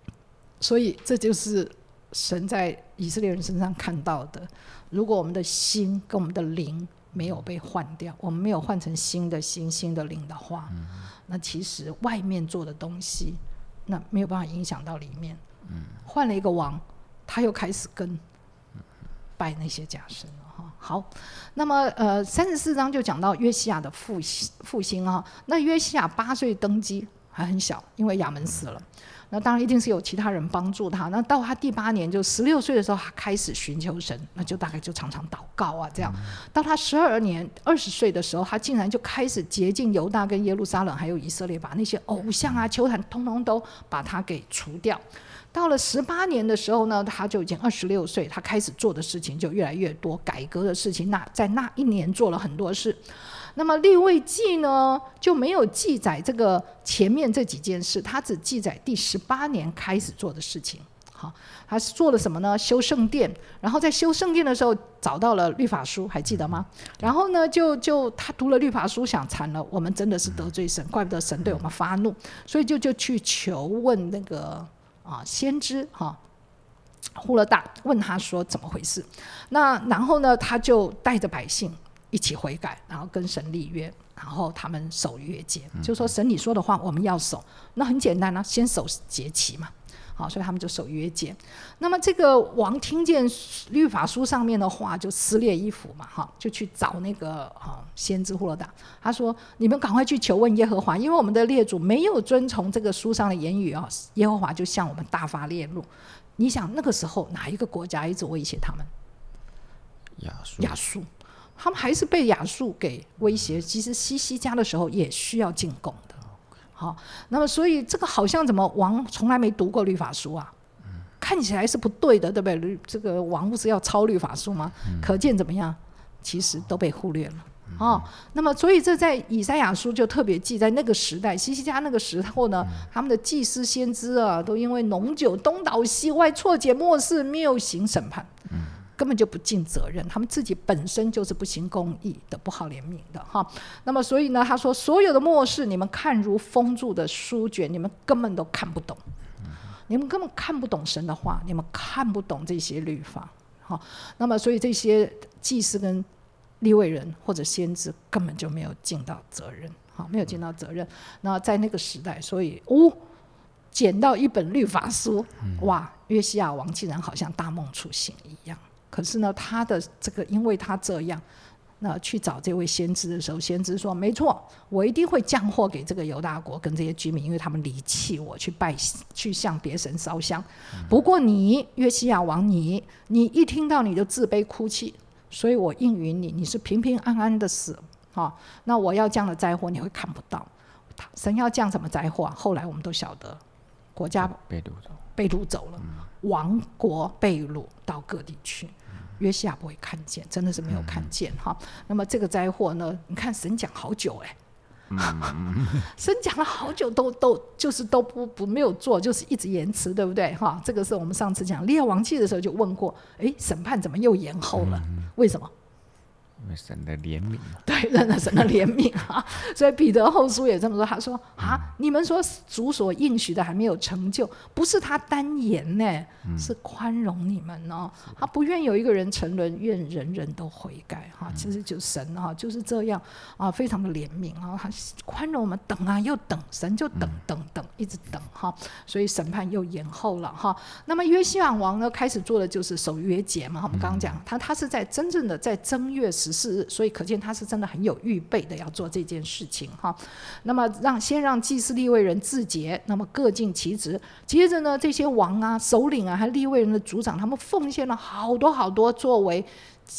所以这就是神在以色列人身上看到的。如果我们的心跟我们的灵没有被换掉，我们没有换成新的心、新的灵的话，那其实外面做的东西，那没有办法影响到里面。换了一个王，他又开始跟拜那些假神。好，那么呃，三十四章就讲到约西亚的复兴复兴啊。那约西亚八岁登基，还很小，因为亚门死了。那当然一定是有其他人帮助他。那到他第八年，就十六岁的时候，他开始寻求神，那就大概就常常祷告啊，这样。到他十二年二十岁的时候，他竟然就开始洁净犹大跟耶路撒冷，还有以色列，把那些偶像啊、球坛通通都把他给除掉。到了十八年的时候呢，他就已经二十六岁，他开始做的事情就越来越多，改革的事情。那在那一年做了很多事。那么立位记呢就没有记载这个前面这几件事，他只记载第十八年开始做的事情。好，他是做了什么呢？修圣殿，然后在修圣殿的时候找到了律法书，还记得吗？然后呢，就就他读了律法书，想惨了，我们真的是得罪神，怪不得神对我们发怒，所以就就去求问那个。啊，先知哈，呼了大问他说怎么回事？那然后呢，他就带着百姓一起悔改，然后跟神立约，然后他们守约节，就说神你说的话我们要守。那很简单啊，先守节期嘛。好，所以他们就守约节。那么这个王听见律法书上面的话，就撕裂衣服嘛，哈，就去找那个啊先知呼罗达。他说：“你们赶快去求问耶和华，因为我们的列祖没有遵从这个书上的言语啊，耶和华就向我们大发烈怒。”你想那个时候哪一个国家一直威胁他们？亚述。亚述，他们还是被亚述给威胁。其实西西家的时候也需要进贡的。好，那么所以这个好像怎么王从来没读过律法书啊？看起来是不对的，对不对？这个王不是要抄律法书吗？可见怎么样？其实都被忽略了。哦，那么所以这在以赛亚书就特别记，在那个时代，西西家那个时候呢，他们的祭司先知啊，都因为浓酒东倒西歪、错解末世，没有行审判。根本就不尽责任，他们自己本身就是不行公义的、不好怜悯的哈。那么，所以呢，他说所有的末世，你们看如封住的书卷，你们根本都看不懂，你们根本看不懂神的话，你们看不懂这些律法。好，那么所以这些祭司跟立位人或者先知根本就没有尽到责任，好，没有尽到责任。那在那个时代，所以哦，捡到一本律法书，哇，约西亚王竟然好像大梦初醒一样。可是呢，他的这个，因为他这样，那去找这位先知的时候，先知说：“没错，我一定会降祸给这个犹大国跟这些居民，因为他们离弃我，去拜去向别神烧香。不过你约西亚王，你你一听到你就自卑哭泣，所以我应允你，你是平平安安的死。哈，那我要降的灾祸你会看不到，神要降什么灾祸？后来我们都晓得，国家被掳走，被掳走了，王国被掳到各地去。”约西亚不会看见，真的是没有看见哈。那么这个灾祸呢？你看神讲好久哎，神讲了好久都都就是都不不没有做，就是一直延迟，对不对哈？这个是我们上次讲列王记的时候就问过，哎，审判怎么又延后了？为什么？神的怜悯，对，真的神的怜悯啊！所以彼得后书也这么说，他说啊，你们说主所应许的还没有成就，不是他单言呢，是宽容你们哦，他不愿有一个人沉沦，愿人人都悔改哈。其实就神哈就是这样啊，非常的怜悯啊，他宽容我们等啊又等，神就等等等一直等哈，所以审判又延后了哈。那么约西亚王呢，开始做的就是守约节嘛，我们刚刚讲他他是在真正的在正月是，所以可见他是真的很有预备的要做这件事情哈。那么让先让祭司立位人自洁，那么各尽其职。接着呢，这些王啊、首领啊，还立位人的族长，他们奉献了好多好多作为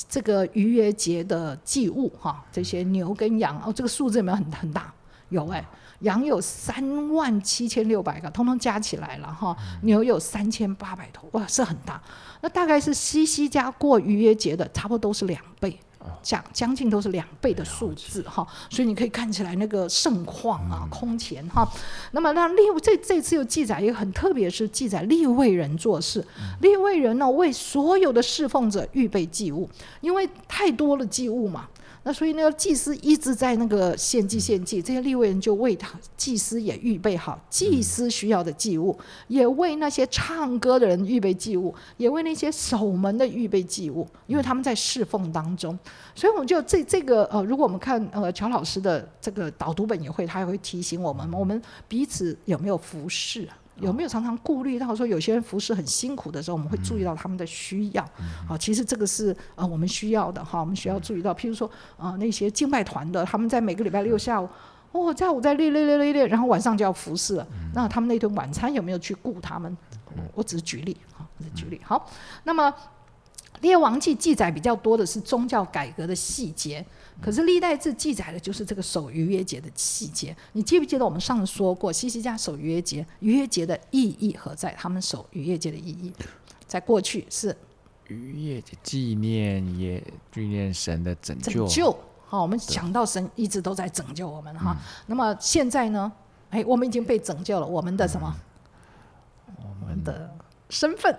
这个逾越节的祭物哈。这些牛跟羊哦，这个数字有没有很很大？有哎，羊有三万七千六百个，通通加起来了哈。牛有三千八百头，哇，是很大。那大概是西西家过逾越节的，差不多都是两倍。将将近都是两倍的数字哈，所以你可以看起来那个盛况啊，空前哈。那么那立这这次又记载一个很特别，是记载立位人做事，立位人呢为所有的侍奉者预备祭物，因为太多了祭物嘛。那所以那个祭司一直在那个献祭献祭，这些立位人就为他祭司也预备好祭司需要的祭物，也为那些唱歌的人预备祭物，也为那些守门的预备祭物，因为他们在侍奉当中。所以我们就这这个呃，如果我们看呃乔老师的这个导读本也会，他也会提醒我们，我们彼此有没有服侍啊？有没有常常顾虑到说有些人服侍很辛苦的时候，我们会注意到他们的需要？好，其实这个是呃我们需要的哈，我们需要注意到，譬如说呃那些敬拜团的，他们在每个礼拜六下午哦，下午在列列列列列，然后晚上就要服侍了。那他们那顿晚餐有没有去顾他们？我只是举例，哈，只是举例。好，那么列王记记载比较多的是宗教改革的细节，可是历代志记载的就是这个守逾越节的细节。你记不记得我们上次说过，西西家守逾越节，逾越节的意义何在？他们守逾越节的意义，在过去是逾越节纪念也纪念神的拯救。拯救，好，我们想到神一直都在拯救我们哈。那么现在呢？哎，我们已经被拯救了，我们的什么？我们的身份，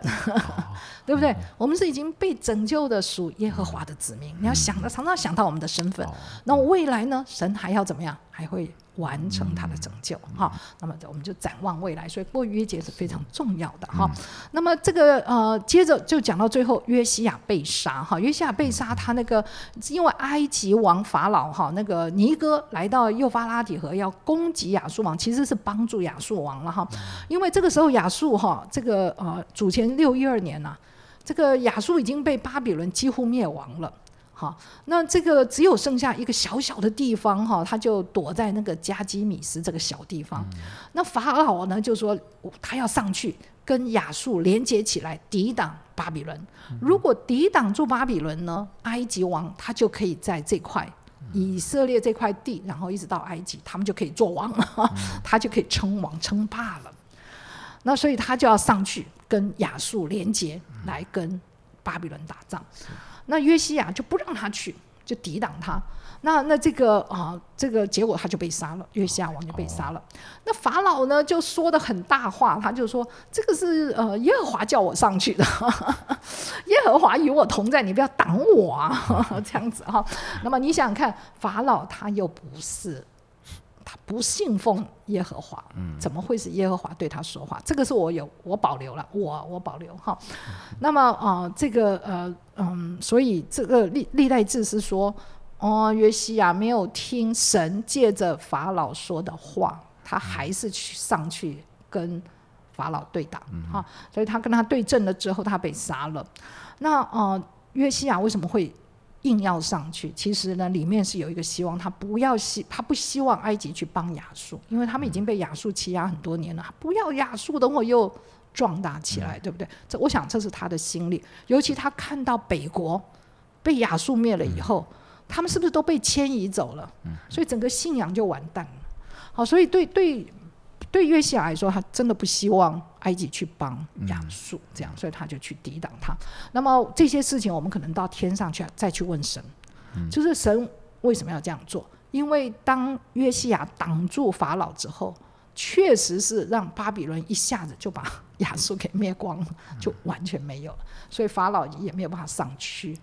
对不对？我们是已经被拯救的属耶和华的子民。你要想的，常常想到我们的身份。那未来呢？神还要怎么样？还会？完成他的拯救，哈，那么我们就展望未来，所以过约节是非常重要的，哈。那么这个呃，接着就讲到最后，约西亚被杀，哈，约西亚被杀，他那个因为埃及王法老哈，那个尼哥来到幼发拉底河要攻击亚述王，其实是帮助亚述王了哈，因为这个时候亚述哈，这个呃主前六一二年呐，这个亚述已经被巴比伦几乎灭亡了。好，那这个只有剩下一个小小的地方哈，他就躲在那个加基米斯这个小地方。那法老呢就说他要上去跟亚述连接起来，抵挡巴比伦。如果抵挡住巴比伦呢，埃及王他就可以在这块以色列这块地，然后一直到埃及，他们就可以做王了，他就可以称王称霸了。那所以他就要上去跟亚述连接，来跟巴比伦打仗。那约西亚就不让他去，就抵挡他。那那这个啊，这个结果他就被杀了，约西亚王就被杀了。那法老呢就说的很大话，他就说这个是呃耶和华叫我上去的，耶和华与我同在，你不要挡我啊，这样子哈。那么你想想看，法老他又不是。不信奉耶和华，怎么会是耶和华对他说话？这个是我有我保留了，我我保留哈。那么啊，这个呃嗯，所以这个历历代志是说，哦，约西亚没有听神借着法老说的话，他还是去上去跟法老对打哈，所以他跟他对阵了之后，他被杀了。那啊，约西亚为什么会？硬要上去，其实呢，里面是有一个希望，他不要希，他不希望埃及去帮亚述，因为他们已经被亚述欺压很多年了，不要亚述等会又壮大起来，对不对？这我想这是他的心理，尤其他看到北国被亚述灭了以后，他们是不是都被迁移走了？所以整个信仰就完蛋了。好，所以对对。对约西亚来说，他真的不希望埃及去帮亚述，这样，所以他就去抵挡他。那么这些事情，我们可能到天上去再去问神，就是神为什么要这样做？因为当约西亚挡住法老之后，确实是让巴比伦一下子就把亚述给灭光了，就完全没有了，所以法老也没有办法上去。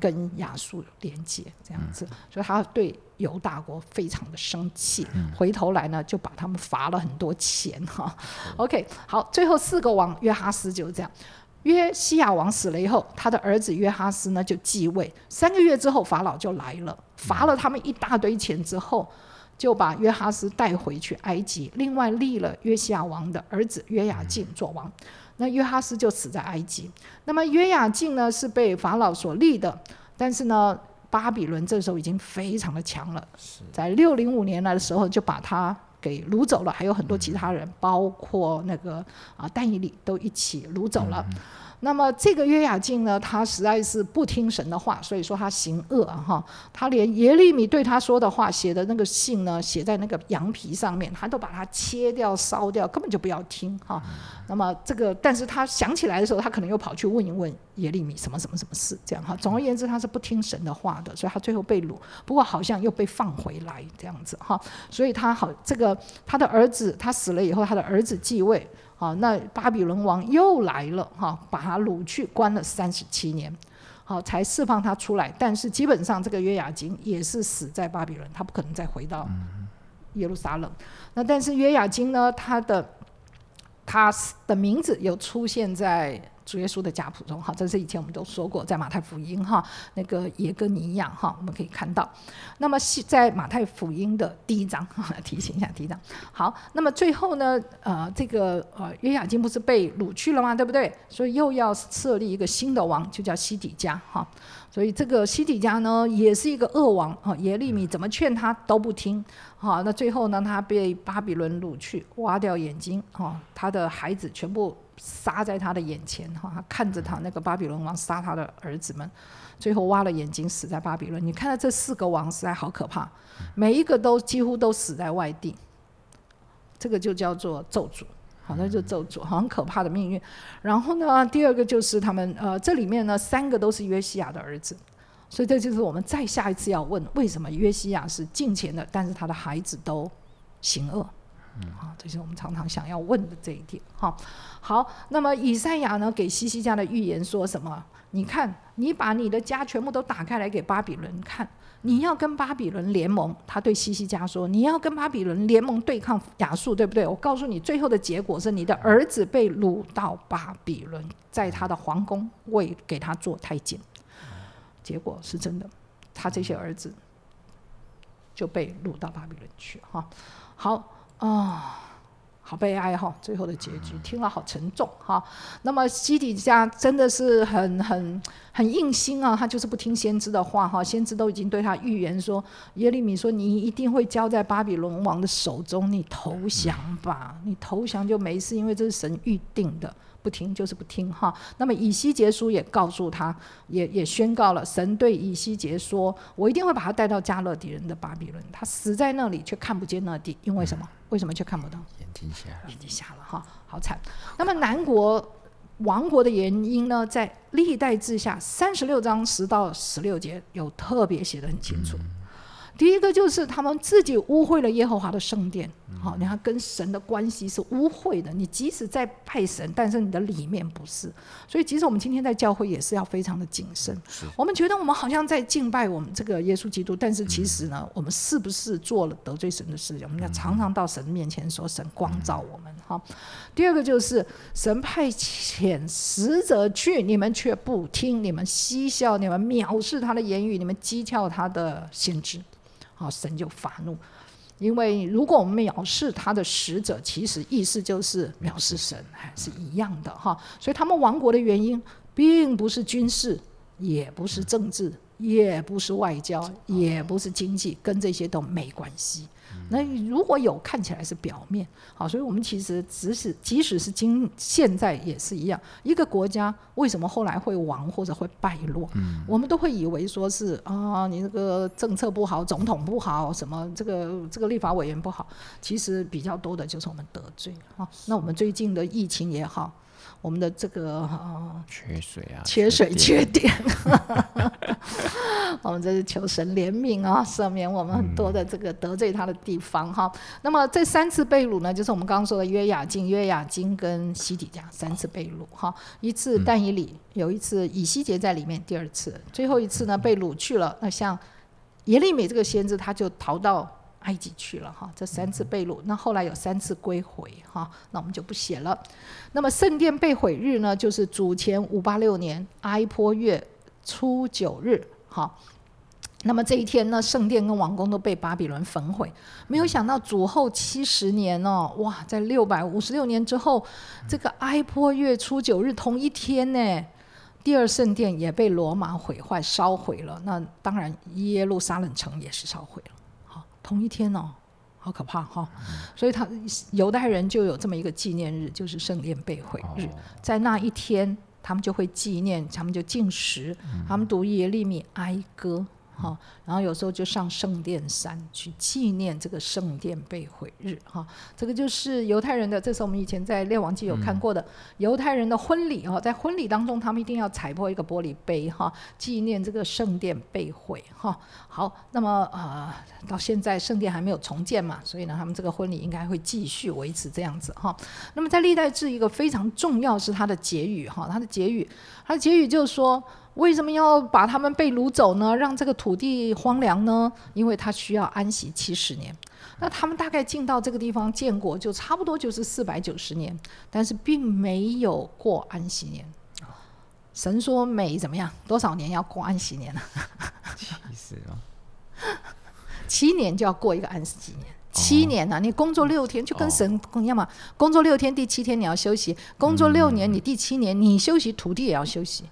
跟亚述连接这样子，所以他对犹大国非常的生气，回头来呢就把他们罚了很多钱哈。OK，好，最后四个王约哈斯就是这样。约西亚王死了以后，他的儿子约哈斯呢就继位。三个月之后，法老就来了，罚了他们一大堆钱之后，就把约哈斯带回去埃及，另外立了约西亚王的儿子约雅敬做王。那约哈斯就死在埃及。那么约雅敬呢是被法老所立的，但是呢巴比伦这时候已经非常的强了，在六零五年来的时候就把他给掳走了，还有很多其他人，包括那个啊但以理都一起掳走了。那么这个约雅敬呢，他实在是不听神的话，所以说他行恶哈。他连耶利米对他说的话写的那个信呢，写在那个羊皮上面，他都把它切掉烧掉，根本就不要听哈。那么这个，但是他想起来的时候，他可能又跑去问一问耶利米什么什么什么事，这样哈。总而言之，他是不听神的话的，所以他最后被掳，不过好像又被放回来这样子哈。所以他好，这个他的儿子他死了以后，他的儿子继位。好，那巴比伦王又来了，哈，把他掳去关了三十七年，好，才释放他出来。但是基本上这个约雅金也是死在巴比伦，他不可能再回到耶路撒冷。那但是约雅金呢，他的他的名字有出现在。主耶稣的家谱中，哈，这是以前我们都说过，在马太福音哈，那个耶哥尼亚哈，我们可以看到。那么在马太福音的第一章，提醒一下第一章。好，那么最后呢，呃，这个呃约雅金不是被掳去了吗？对不对？所以又要设立一个新的王，就叫西底家哈。所以这个西底家呢，也是一个恶王啊。耶利米怎么劝他都不听，好，那最后呢，他被巴比伦掳去，挖掉眼睛，哈，他的孩子全部杀在他的眼前，哈，他看着他那个巴比伦王杀他的儿子们，最后挖了眼睛，死在巴比伦。你看到这四个王实在好可怕，每一个都几乎都死在外地，这个就叫做咒诅。好，那就咒诅，很可怕的命运。然后呢，第二个就是他们，呃，这里面呢，三个都是约西亚的儿子，所以这就是我们再下一次要问，为什么约西亚是敬虔的，但是他的孩子都行恶？啊，这是我们常常想要问的这一点。哈，好，那么以赛亚呢，给西西家的预言说什么？你看，你把你的家全部都打开来给巴比伦看。你要跟巴比伦联盟，他对西西家说：“你要跟巴比伦联盟对抗亚述，对不对？”我告诉你，最后的结果是你的儿子被掳到巴比伦，在他的皇宫为给他做太监。结果是真的，他这些儿子就被掳到巴比伦去。哈，好啊。好悲哀哈，最后的结局听了好沉重哈。那么西底家真的是很很很硬心啊，他就是不听先知的话哈。先知都已经对他预言说，耶利米说你一定会交在巴比伦王的手中，你投降吧，你投降就没事，因为这是神预定的。不听就是不听哈。那么以西结书也告诉他，也也宣告了，神对以西结说：“我一定会把他带到加勒底人的巴比伦。他死在那里，却看不见那地，因为什么？为什么却看不到？眼睛瞎了，眼睛瞎了哈，好惨。那么南国亡国的原因呢，在历代志下三十六章十到十六节有特别写的很清楚。第一个就是他们自己污秽了耶和华的圣殿，好，你看跟神的关系是污秽的。你即使在拜神，但是你的里面不是。所以，即使我们今天在教会，也是要非常的谨慎。我们觉得我们好像在敬拜我们这个耶稣基督，但是其实呢，我们是不是做了得罪神的事情？我们要常常到神面前说：“神光照我们。”哈。第二个就是神派遣使者去，你们却不听，你们嬉笑，你们藐视他的言语，你们讥诮他的先知。好，神就发怒，因为如果我们藐视他的使者，其实意思就是藐视神，还是一样的哈。所以他们亡国的原因，并不是军事，也不是政治，也不是外交，也不是经济，跟这些都没关系。那如果有看起来是表面，好，所以我们其实即使即使是今现在也是一样，一个国家为什么后来会亡或者会败落，我们都会以为说是啊，你这个政策不好，总统不好，什么这个这个立法委员不好，其实比较多的就是我们得罪啊。那我们最近的疫情也好。我们的这个啊，缺水啊，缺水缺电，我们这是求神怜悯啊，赦免我们很多的这个得罪他的地方哈。那么这三次被掳呢，就是我们刚刚说的约雅敬、约雅金跟西底家三次被掳哈。一次但以里，有一次以西结在里面，第二次，最后一次呢被掳去了。那像耶利米这个先知，他就逃到。埃及去了哈，这三次被掳，那后来有三次归回哈，那我们就不写了。那么圣殿被毁日呢，就是主前五八六年埃坡月初九日哈。那么这一天呢，圣殿跟王宫都被巴比伦焚毁。没有想到主后七十年哦，哇，在六百五十六年之后，这个埃坡月初九日同一天呢，第二圣殿也被罗马毁坏烧毁了。那当然耶路撒冷城也是烧毁了。同一天哦，好可怕哈！所以他犹太人就有这么一个纪念日，就是圣殿被毁日，在那一天，他们就会纪念，他们就进食，他们读耶利米哀歌。哈，然后有时候就上圣殿山去纪念这个圣殿被毁日，哈，这个就是犹太人的，这是我们以前在列王记有看过的犹太人的婚礼哈，在婚礼当中，他们一定要踩破一个玻璃杯，哈，纪念这个圣殿被毁，哈。好，那么呃，到现在圣殿还没有重建嘛，所以呢，他们这个婚礼应该会继续维持这样子，哈。那么在历代志一个非常重要是它的结语，哈，它的结语，它的结语就是说。为什么要把他们被掳走呢？让这个土地荒凉呢？因为他需要安息七十年。那他们大概进到这个地方建国，就差不多就是四百九十年，但是并没有过安息年。神说每怎么样多少年要过安息年呢？七十哦，七年就要过一个安息年。七年呢？你工作六天就跟神一样嘛？工作六天，第七天你要休息；工作六年，你第七年你休息，土地也要休息。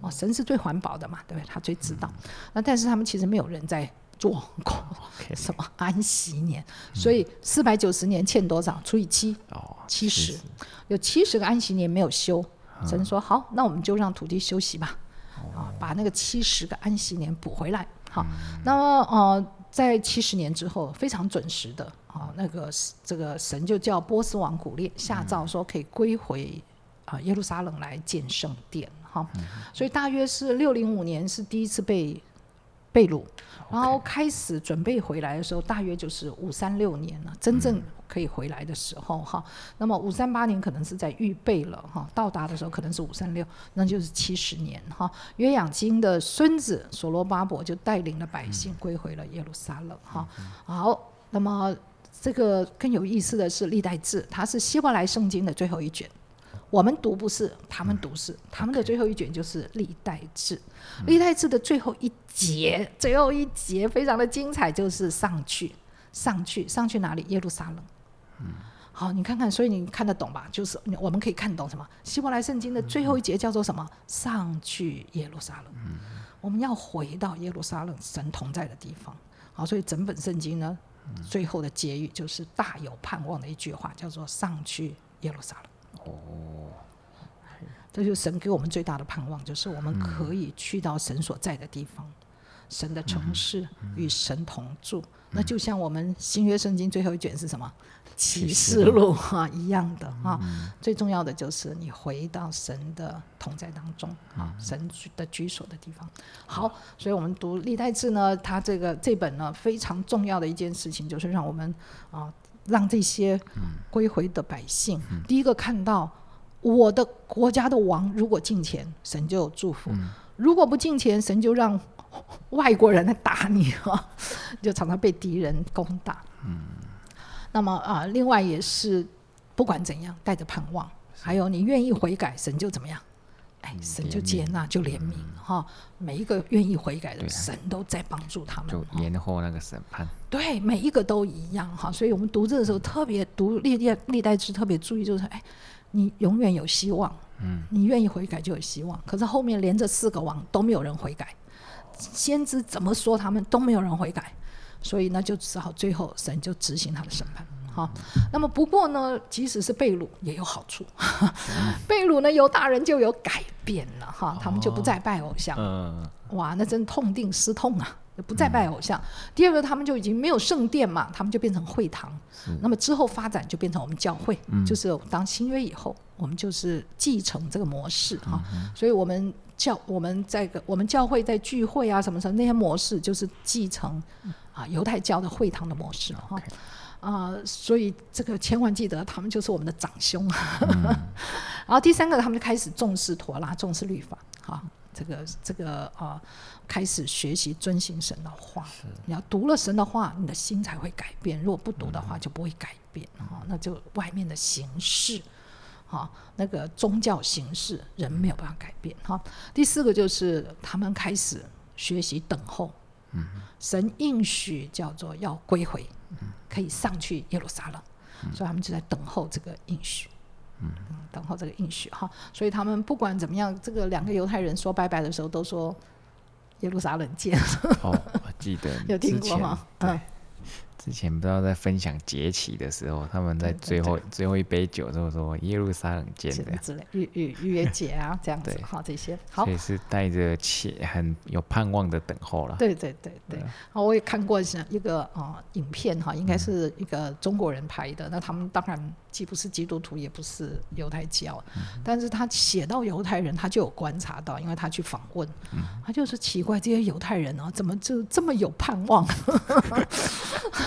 哦，神是最环保的嘛，对不对？他最知道。那但是他们其实没有人在做过 什么安息年，所以四百九十年欠多少？除以七，哦，七十，有七十个安息年没有休。神说好，那我们就让土地休息吧，啊，把那个七十个安息年补回来。好，那么呃，在七十年之后，非常准时的啊，那个这个神就叫波斯王古列下诏说可以归回啊耶路撒冷来建圣殿。哈，所以大约是六零五年是第一次被被掳，然后开始准备回来的时候，大约就是五三六年了，真正可以回来的时候哈。那么五三八年可能是在预备了哈，到达的时候可能是五三六，那就是七十年哈。约雅金的孙子所罗巴伯就带领了百姓归回了耶路撒冷哈。好，那么这个更有意思的是历代志，它是希伯来圣经的最后一卷。我们读不是，他们读是，他们的最后一卷就是历代志。历代志的最后一节，最后一节非常的精彩，就是上去，上去，上去哪里？耶路撒冷。好，你看看，所以你看得懂吧？就是我们可以看懂什么？希伯来圣经的最后一节叫做什么？上去耶路撒冷。我们要回到耶路撒冷神同在的地方。好，所以整本圣经呢，最后的结语就是大有盼望的一句话，叫做上去耶路撒冷。哦，这就是神给我们最大的盼望，就是我们可以去到神所在的地方，神的城市与神同住。那就像我们新约圣经最后一卷是什么？启示录。哈、一样的啊、最重要的就是你回到神的同在当中啊，神的居所的地方。好，所以我们读历代志呢，它这个这本呢非常重要的一件事情，就是让我们啊，让这些归回的百姓，第一个看到我的国家的王如果敬虔，神就有祝福；如果不敬虔，神就让外国人来打你啊，就常常被敌人攻打。嗯。那么啊，另外也是不管怎样，带着盼望，还有你愿意悔改，神就怎么样？哎，神就接纳，就怜悯哈。每一个愿意悔改的，神都在帮助他们。就延后那个审判。对，每一个都一样哈，所以我们读这的时候特别读历代历代志，特别注意就是，哎，你永远有希望，嗯，你愿意悔改就有希望。可是后面连着四个王都没有人悔改，先知怎么说他们都没有人悔改，所以呢就只好最后神就执行他的审判。好，那么不过呢，即使是被掳也有好处，被掳呢犹大人就有改变了哈，他们就不再拜偶像，嗯，哇，那真痛定思痛啊！不再拜偶像。第二个，他们就已经没有圣殿嘛，他们就变成会堂。那么之后发展就变成我们教会，就是当新约以后，我们就是继承这个模式哈、所以我们教我们在个我们教会在聚会啊什么什么那些模式，就是继承啊犹太教的会堂的模式哈。啊、所以这个千万记得，他们就是我们的长兄。然后第三个，他们就开始重视妥拉，重视律法，哈，这个这个啊、开始学习遵行神的话。你要读了神的话，你的心才会改变；如果不读的话，就不会改变。哈、那就外面的形式，哈、那个宗教形式，人没有办法改变。哈、第四个就是他们开始学习等候。神应许叫做要归回，可以上去耶路撒冷，所以他们就在等候这个应许。嗯，等候这个应许哈，所以他们不管怎么样，这个两个犹太人说拜拜的时候都说耶路撒冷见，哦，我记得 有听过吗？对。嗯，，之前不知道在分享节期的时候，他们在最后最后一杯酒之后说耶路撒冷见的，之之类逾逾逾越节啊，这样子对。哈，这些好。所，以是带着切很有盼望的等候了。对对对对，好，我也看过像一个啊、影片哈，应该是一个中国人拍的。那他们当然既不是基督徒，也不是犹太教，但是他写到犹太人，他就有观察到，因为他去访问，他就是奇怪这些犹太人啊，怎么就这么有盼望？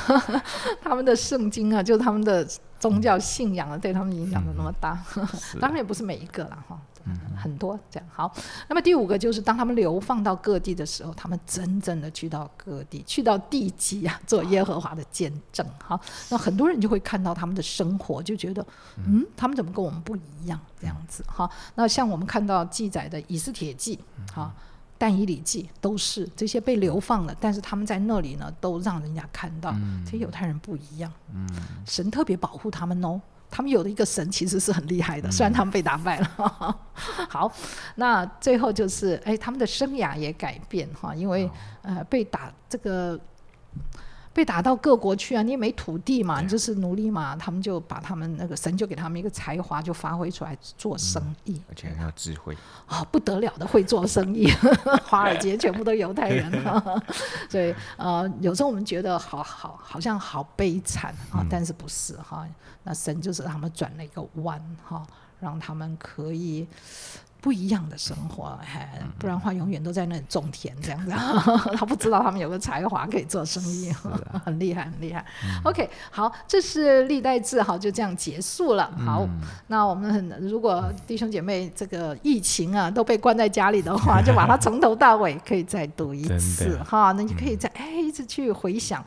他们的圣经啊，就是他们的宗教信仰啊，对他们影响的那么大。当然也不是每一个啦，哈，很多这样。好，那么第五个就是当他们流放到各地的时候，他们真正的去到各地，去到地极啊，做耶和华的见证。好，那很多人就会看到他们的生活，就觉得，嗯，他们怎么跟我们不一样？这样子哈。那像我们看到记载的以斯帖记，哈。但以礼记都是这些被流放了，但是他们在那里呢，都让人家看到、这些犹太人不一样。神特别保护他们哦，他们有的一个神其实是很厉害的，虽然他们被打败了。好，那最后就是哎，他们的生涯也改变哈，因为呃被打这个。被打到各国去啊！你也没土地嘛，你就是奴隶嘛。他们就把他们那个神就给他们一个才华，就发挥出来做生意，而且很有智慧啊，不得了的会做生意。华尔街全部都犹太人，所以呃，有时候我们觉得好好好像好悲惨啊，但是不是哈？那神就是他们转了一个弯哈，让他们可以。不一样的生活，哎，不然的话永远都在那里种田这样子。他不知道他们有个才华可以做生意，很厉害，很厉害。OK，好，这是历代志，好，就这样结束了。好，那我们很如果弟兄姐妹这个疫情啊都被关在家里的话，就把它从头到尾可以再读一次哈。那你可以再哎一直去回想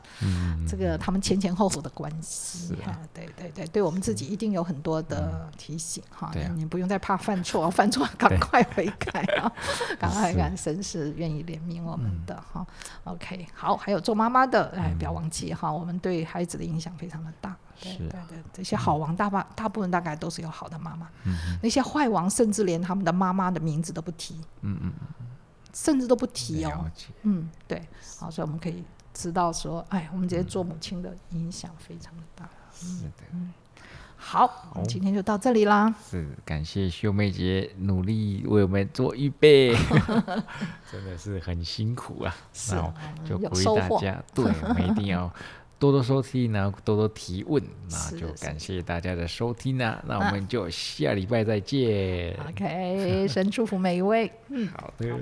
这个他们前前后后的关系哈。对对对，对我们自己一定有很多的提醒哈。你不用再怕犯错，犯错。赶快悔改啊！赶快改，神是愿意怜悯我们的哈。OK，好，还有做妈妈的，哎，不要忘记哈，我们对孩子的影响非常的大。对对对，这些好王大把大部分大概都是有好的妈妈，那些坏王甚至连他们的妈妈的名字都不提，嗯嗯甚至都不提哦。嗯，对，好，所以我们可以知道说，哎，我们这些做母亲的影响非常的大。是的。好，今天就到这里啦。是，感谢秀妹姐努力为我们做预备，真的是很辛苦啊。是，就鼓励大家，对，我们一定要多多收听，然后多多提问。那就感谢大家的收听啊，那我们就下礼拜再见。OK，神祝福每一位。嗯，好的。